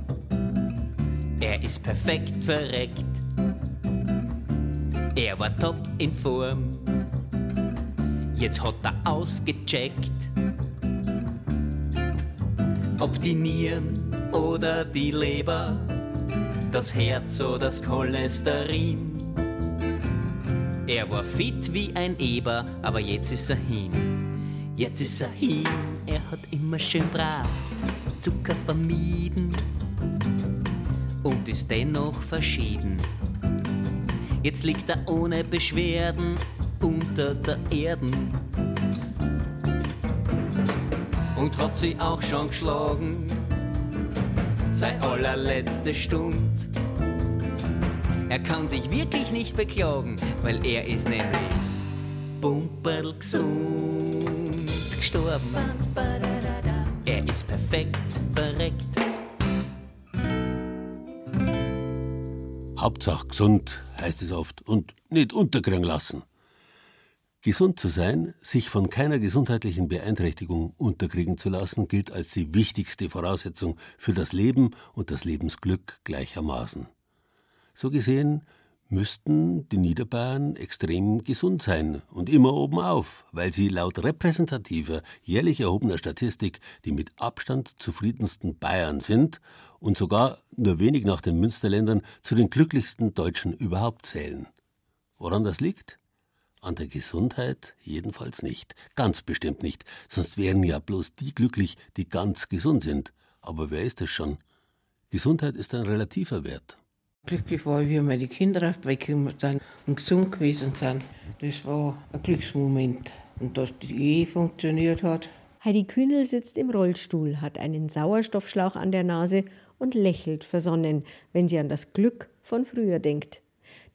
Er ist perfekt verreckt. Er war top in Form. Jetzt hat er ausgecheckt ob die Nieren oder die Leber, das Herz oder das Cholesterin. Er war fit wie ein Eber, aber jetzt ist er hin. Jetzt ist er hin, er hat immer schön brav Zucker vermieden und ist dennoch verschieden. Jetzt liegt er ohne Beschwerden unter der Erden und hat sie auch schon geschlagen. Sei allerletzte Stund. Er kann sich wirklich nicht beklagen, weil er ist nämlich bumperl gesund gestorben. Er ist perfekt verreckt. Hauptsache gesund, heißt es oft, und nicht unterkriegen lassen. Gesund zu sein, sich von keiner gesundheitlichen Beeinträchtigung unterkriegen zu lassen, gilt als die wichtigste Voraussetzung für das Leben und das Lebensglück gleichermaßen. So gesehen müssten die Niederbayern extrem gesund sein und immer oben auf, weil sie laut repräsentativer, jährlich erhobener Statistik die mit Abstand zufriedensten Bayern sind und sogar nur wenig nach den Münsterländern zu den glücklichsten Deutschen überhaupt zählen. Woran das liegt? An der Gesundheit jedenfalls nicht. Ganz bestimmt nicht. Sonst wären ja bloß die glücklich, die ganz gesund sind. Aber wer ist es schon? Gesundheit ist ein relativer Wert. Glücklich war ich, wie meine Kinder aufgekommen sind und gesund gewesen sind. Das war ein Glücksmoment. Und dass die Ehe funktioniert hat. Heidi Kühnel sitzt im Rollstuhl, hat einen Sauerstoffschlauch an der Nase und lächelt versonnen, wenn sie an das Glück von früher denkt.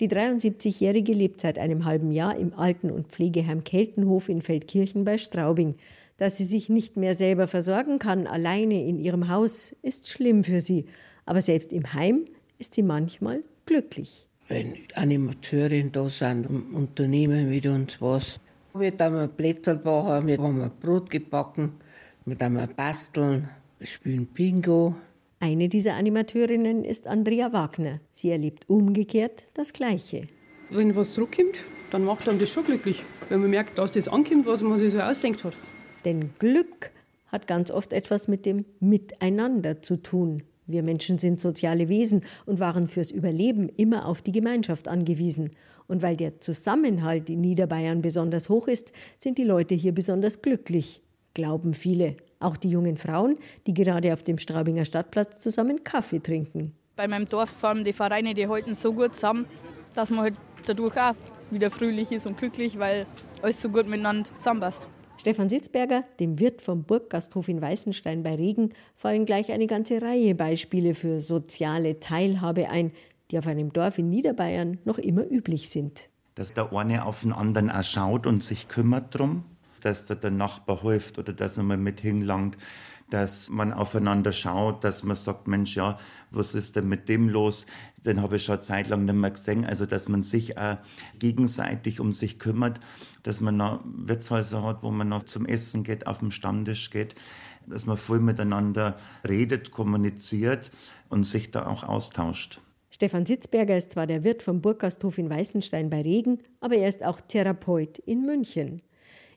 Die 73-Jährige lebt seit einem halben Jahr im Alten- und Pflegeheim Keltenhof in Feldkirchen bei Straubing. Dass sie sich nicht mehr selber versorgen kann, alleine in ihrem Haus, ist schlimm für sie. Aber selbst im Heim ist sie manchmal glücklich. Wenn Animateurinnen da sind und unternehmen mit uns was, wir haben Plätzchen backen, wir haben Brot gebacken, wir haben basteln, spielen Bingo, eine dieser Animateurinnen ist Andrea Wagner. Sie erlebt umgekehrt das Gleiche. Wenn was zurückkommt, dann macht einem das schon glücklich. Wenn man merkt, dass das ankommt, was man sich so ausdenkt hat. Denn Glück hat ganz oft etwas mit dem Miteinander zu tun. Wir Menschen sind soziale Wesen und waren fürs Überleben immer auf die Gemeinschaft angewiesen. Und weil der Zusammenhalt in Niederbayern besonders hoch ist, sind die Leute hier besonders glücklich, glauben viele. Auch die jungen Frauen, die gerade auf dem Straubinger Stadtplatz zusammen Kaffee trinken. Bei meinem Dorf fahren die Vereine, die halten so gut zusammen, dass man halt dadurch auch wieder fröhlich ist und glücklich, weil alles so gut miteinander zusammenpasst. Stefan Sitzberger, dem Wirt vom Burggasthof in Weißenstein bei Regen, fallen gleich eine ganze Reihe Beispiele für soziale Teilhabe ein, die auf einem Dorf in Niederbayern noch immer üblich sind. Dass der eine auf den anderen auch schaut und sich kümmert drum, dass der, der Nachbar hilft oder dass man mit hinlangt, dass man aufeinander schaut, dass man sagt, Mensch, ja, was ist denn mit dem los? Den habe ich schon Zeit lang nicht mehr gesehen. Also, dass man sich auch gegenseitig um sich kümmert, dass man noch Wirtshäuser hat, wo man noch zum Essen geht, auf dem Stammtisch geht, dass man voll miteinander redet, kommuniziert und sich da auch austauscht. Stefan Sitzberger ist zwar der Wirt vom Burggasthof in Weißenstein bei Regen, aber er ist auch Therapeut in München.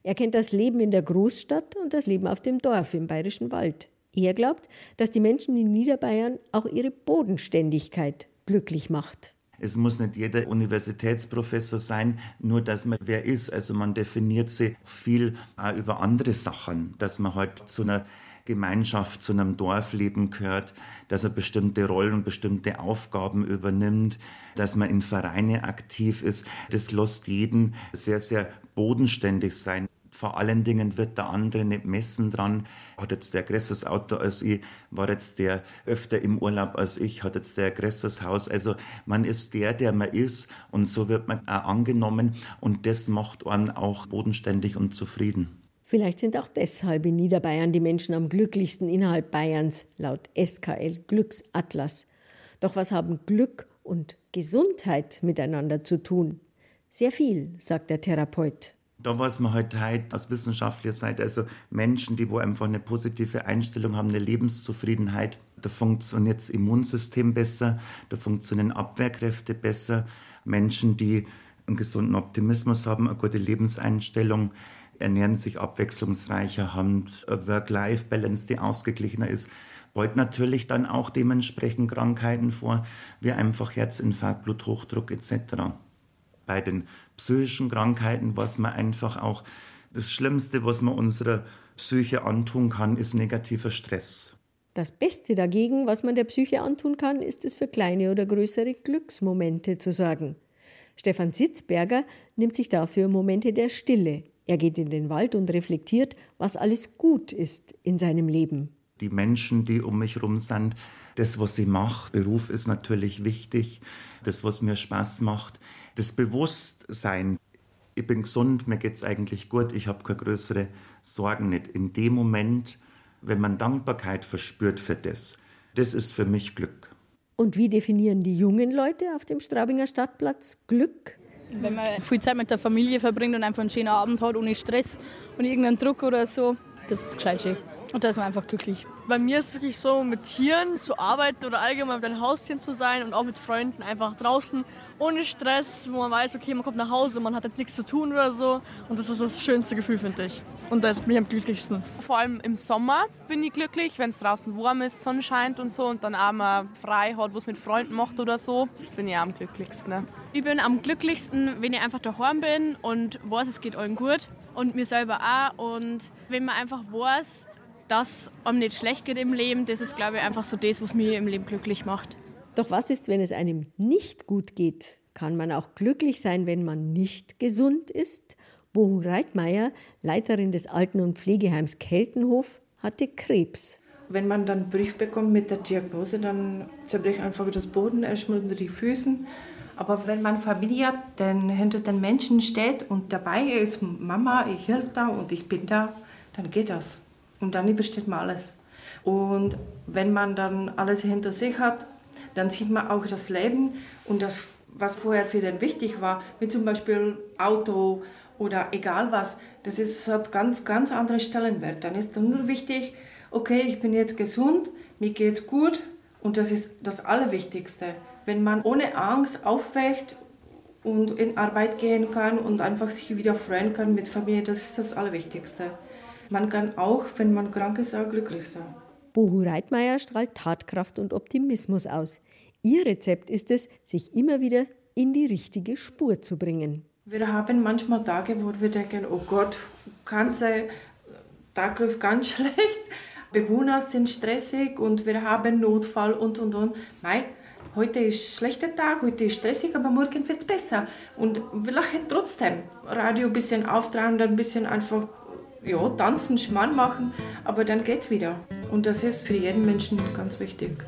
Er kennt das Leben in der Großstadt und das Leben auf dem Dorf im Bayerischen Wald. Er glaubt, dass die Menschen in Niederbayern auch ihre Bodenständigkeit glücklich macht. Es muss nicht jeder Universitätsprofessor sein, nur dass man wer ist. Also man definiert sich viel über andere Sachen, dass man halt zu einer Gemeinschaft, zu einem Dorfleben gehört, dass er bestimmte Rollen und bestimmte Aufgaben übernimmt, dass man in Vereine aktiv ist. Das lässt jeden sehr, sehr bodenständig sein. Vor allen Dingen wird der andere nicht messen dran. Hat jetzt der größeres Auto als ich, war jetzt der öfter im Urlaub als ich, hat jetzt der größeres Haus. Also man ist der, der man ist und so wird man auch angenommen und das macht einen auch bodenständig und zufrieden. Vielleicht sind auch deshalb in Niederbayern die Menschen am glücklichsten innerhalb Bayerns, laut SKL Glücksatlas. Doch was haben Glück und Gesundheit miteinander zu tun? Sehr viel, sagt der Therapeut. Da weiß man halt heute aus wissenschaftlicher Seite, also Menschen, die wo einfach eine positive Einstellung haben, eine Lebenszufriedenheit, da funktioniert das Immunsystem besser, da funktionieren Abwehrkräfte besser. Menschen, die einen gesunden Optimismus haben, eine gute Lebenseinstellung, ernähren sich abwechslungsreicher, haben Work-Life-Balance, die ausgeglichener ist. Beugt natürlich dann auch dementsprechend Krankheiten vor, wie einfach Herzinfarkt, Bluthochdruck etc. Bei den psychischen Krankheiten, was man einfach auch, das Schlimmste, was man unserer Psyche antun kann, ist negativer Stress. Das Beste dagegen, was man der Psyche antun kann, ist es für kleine oder größere Glücksmomente zu sorgen. Stefan Sitzberger nimmt sich dafür Momente der Stille, er geht in den Wald und reflektiert, was alles gut ist in seinem Leben. Die Menschen, die um mich herum sind, das, was ich mache, Beruf ist natürlich wichtig, das, was mir Spaß macht, das Bewusstsein. Ich bin gesund, mir geht es eigentlich gut, ich habe keine größere Sorgen nicht. In dem Moment, wenn man Dankbarkeit verspürt für das, das ist für mich Glück. Und wie definieren die jungen Leute auf dem Straubinger Stadtplatz Glück? Wenn man viel Zeit mit der Familie verbringt und einfach einen schönen Abend hat, ohne Stress und irgendeinen Druck oder so, das ist gescheit schön. Und da ist man einfach glücklich. Bei mir ist es wirklich so, mit Tieren zu arbeiten oder allgemein mit den Haustieren zu sein und auch mit Freunden einfach draußen ohne Stress, wo man weiß, okay, man kommt nach Hause, man hat jetzt nichts zu tun oder so. Und das ist das schönste Gefühl, finde ich. Und da bin ich am glücklichsten. Vor allem im Sommer bin ich glücklich, wenn es draußen warm ist, Sonne scheint und so und dann auch mal frei hat, wo es mit Freunden macht oder so, bin ich am glücklichsten. Ich bin am glücklichsten, wenn ich einfach daheim bin und weiß, es geht allen gut und mir selber auch. Und wenn man einfach weiß, dass einem nicht schlecht geht im Leben, das ist, glaube ich, einfach so das, was mich im Leben glücklich macht. Doch was ist, wenn es einem nicht gut geht? Kann man auch glücklich sein, wenn man nicht gesund ist? Bohu Reitmeier, Leiterin des Alten- und Pflegeheims Keltenhof, hatte Krebs. Wenn man dann einen Brief bekommt mit der Diagnose, dann zerbricht einfach das Boden erstmal unter die Füßen. Aber wenn man Familie hat, dann hinter den Menschen steht und dabei ist Mama, ich helfe da und ich bin da, dann geht das. Und dann besteht man alles. Und wenn man dann alles hinter sich hat, dann sieht man auch das Leben und das, was vorher für den wichtig war, wie zum Beispiel Auto oder egal was, das ist, hat ganz, ganz andere Stellenwert. Dann ist dann nur wichtig, okay, ich bin jetzt gesund, mir geht's gut und das ist das Allerwichtigste. Wenn man ohne Angst aufwächt und in Arbeit gehen kann und einfach sich wieder freuen kann mit Familie, das ist das Allerwichtigste. Man kann auch, wenn man krank ist, auch glücklich sein. Bohu Reitmeier strahlt Tatkraft und Optimismus aus. Ihr Rezept ist es, sich immer wieder in die richtige Spur zu bringen. Wir haben manchmal Tage, wo wir denken, oh Gott, ganze Tag läuft ganz <laughs> schlecht. Bewohner sind stressig und wir haben Notfall und und und. Nein, heute ist ein schlechter Tag, heute ist stressig, aber morgen wird es besser. Und wir lachen trotzdem. Radio ein bisschen auftragen, dann ein bisschen einfach ja, tanzen, Schmarrn machen, aber dann geht's wieder. Und das ist für jeden Menschen ganz wichtig.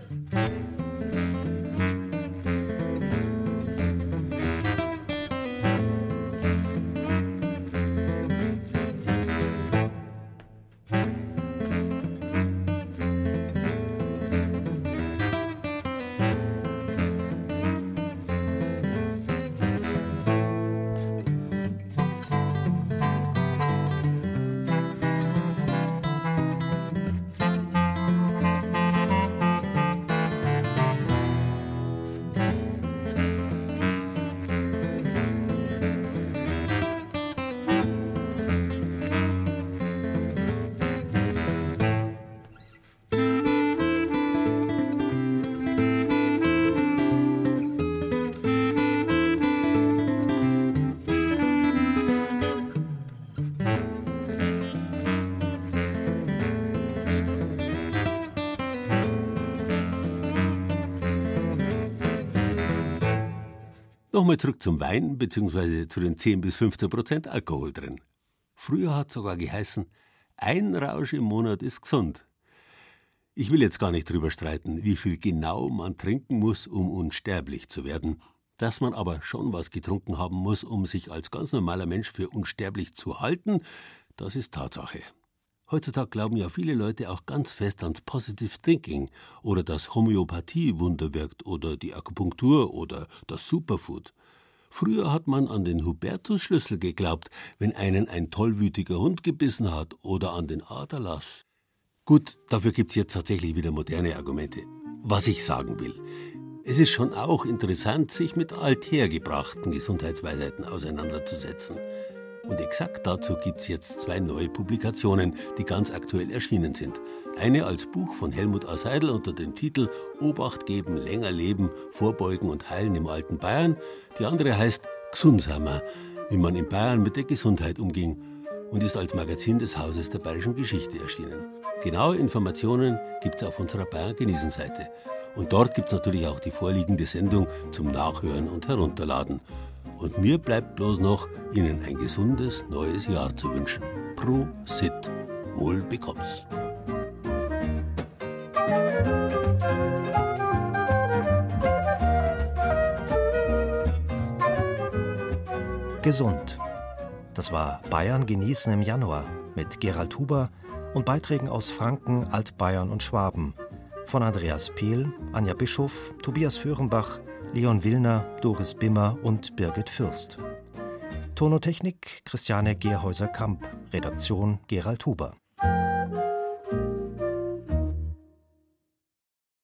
Nochmal zurück zum Wein bzw. zu den 10 bis 15 Prozent Alkohol drin. Früher hat sogar geheißen, ein Rausch im Monat ist gesund. Ich will jetzt gar nicht drüber streiten, wie viel genau man trinken muss, um unsterblich zu werden. Dass man aber schon was getrunken haben muss, um sich als ganz normaler Mensch für unsterblich zu halten, das ist Tatsache. Heutzutage glauben ja viele Leute auch ganz fest ans Positive Thinking oder dass Homöopathie Wunder wirkt oder die Akupunktur oder das Superfood. Früher hat man an den Hubertusschlüssel geglaubt, wenn einen ein tollwütiger Hund gebissen hat oder an den Aderlass. Gut, dafür gibt's jetzt tatsächlich wieder moderne Argumente. Was ich sagen will, es ist schon auch interessant, sich mit althergebrachten Gesundheitsweisheiten auseinanderzusetzen. Und exakt dazu gibt's jetzt zwei neue Publikationen, die ganz aktuell erschienen sind. Eine als Buch von Helmut A. Seidel unter dem Titel Obacht geben, länger leben, vorbeugen und heilen im alten Bayern. Die andere heißt Gsunsamer, wie man in Bayern mit der Gesundheit umging und ist als Magazin des Hauses der Bayerischen Geschichte erschienen. Genaue Informationen gibt's auf unserer Bayern genießen Seite. Und dort gibt's natürlich auch die vorliegende Sendung zum Nachhören und Herunterladen. Und mir bleibt bloß noch, Ihnen ein gesundes neues Jahr zu wünschen. Pro Sit. Wohl bekomm's. Gesund. Das war Bayern genießen im Januar mit Gerald Huber und Beiträgen aus Franken, Altbayern und Schwaben von Andreas Pehl, Anja Bischof, Tobias Föhrenbach, Leon Willner, Doris Bimmer und Birgit Fürst. Tonotechnik Christiane Gerhäuser-Kamp, Redaktion Gerald Huber.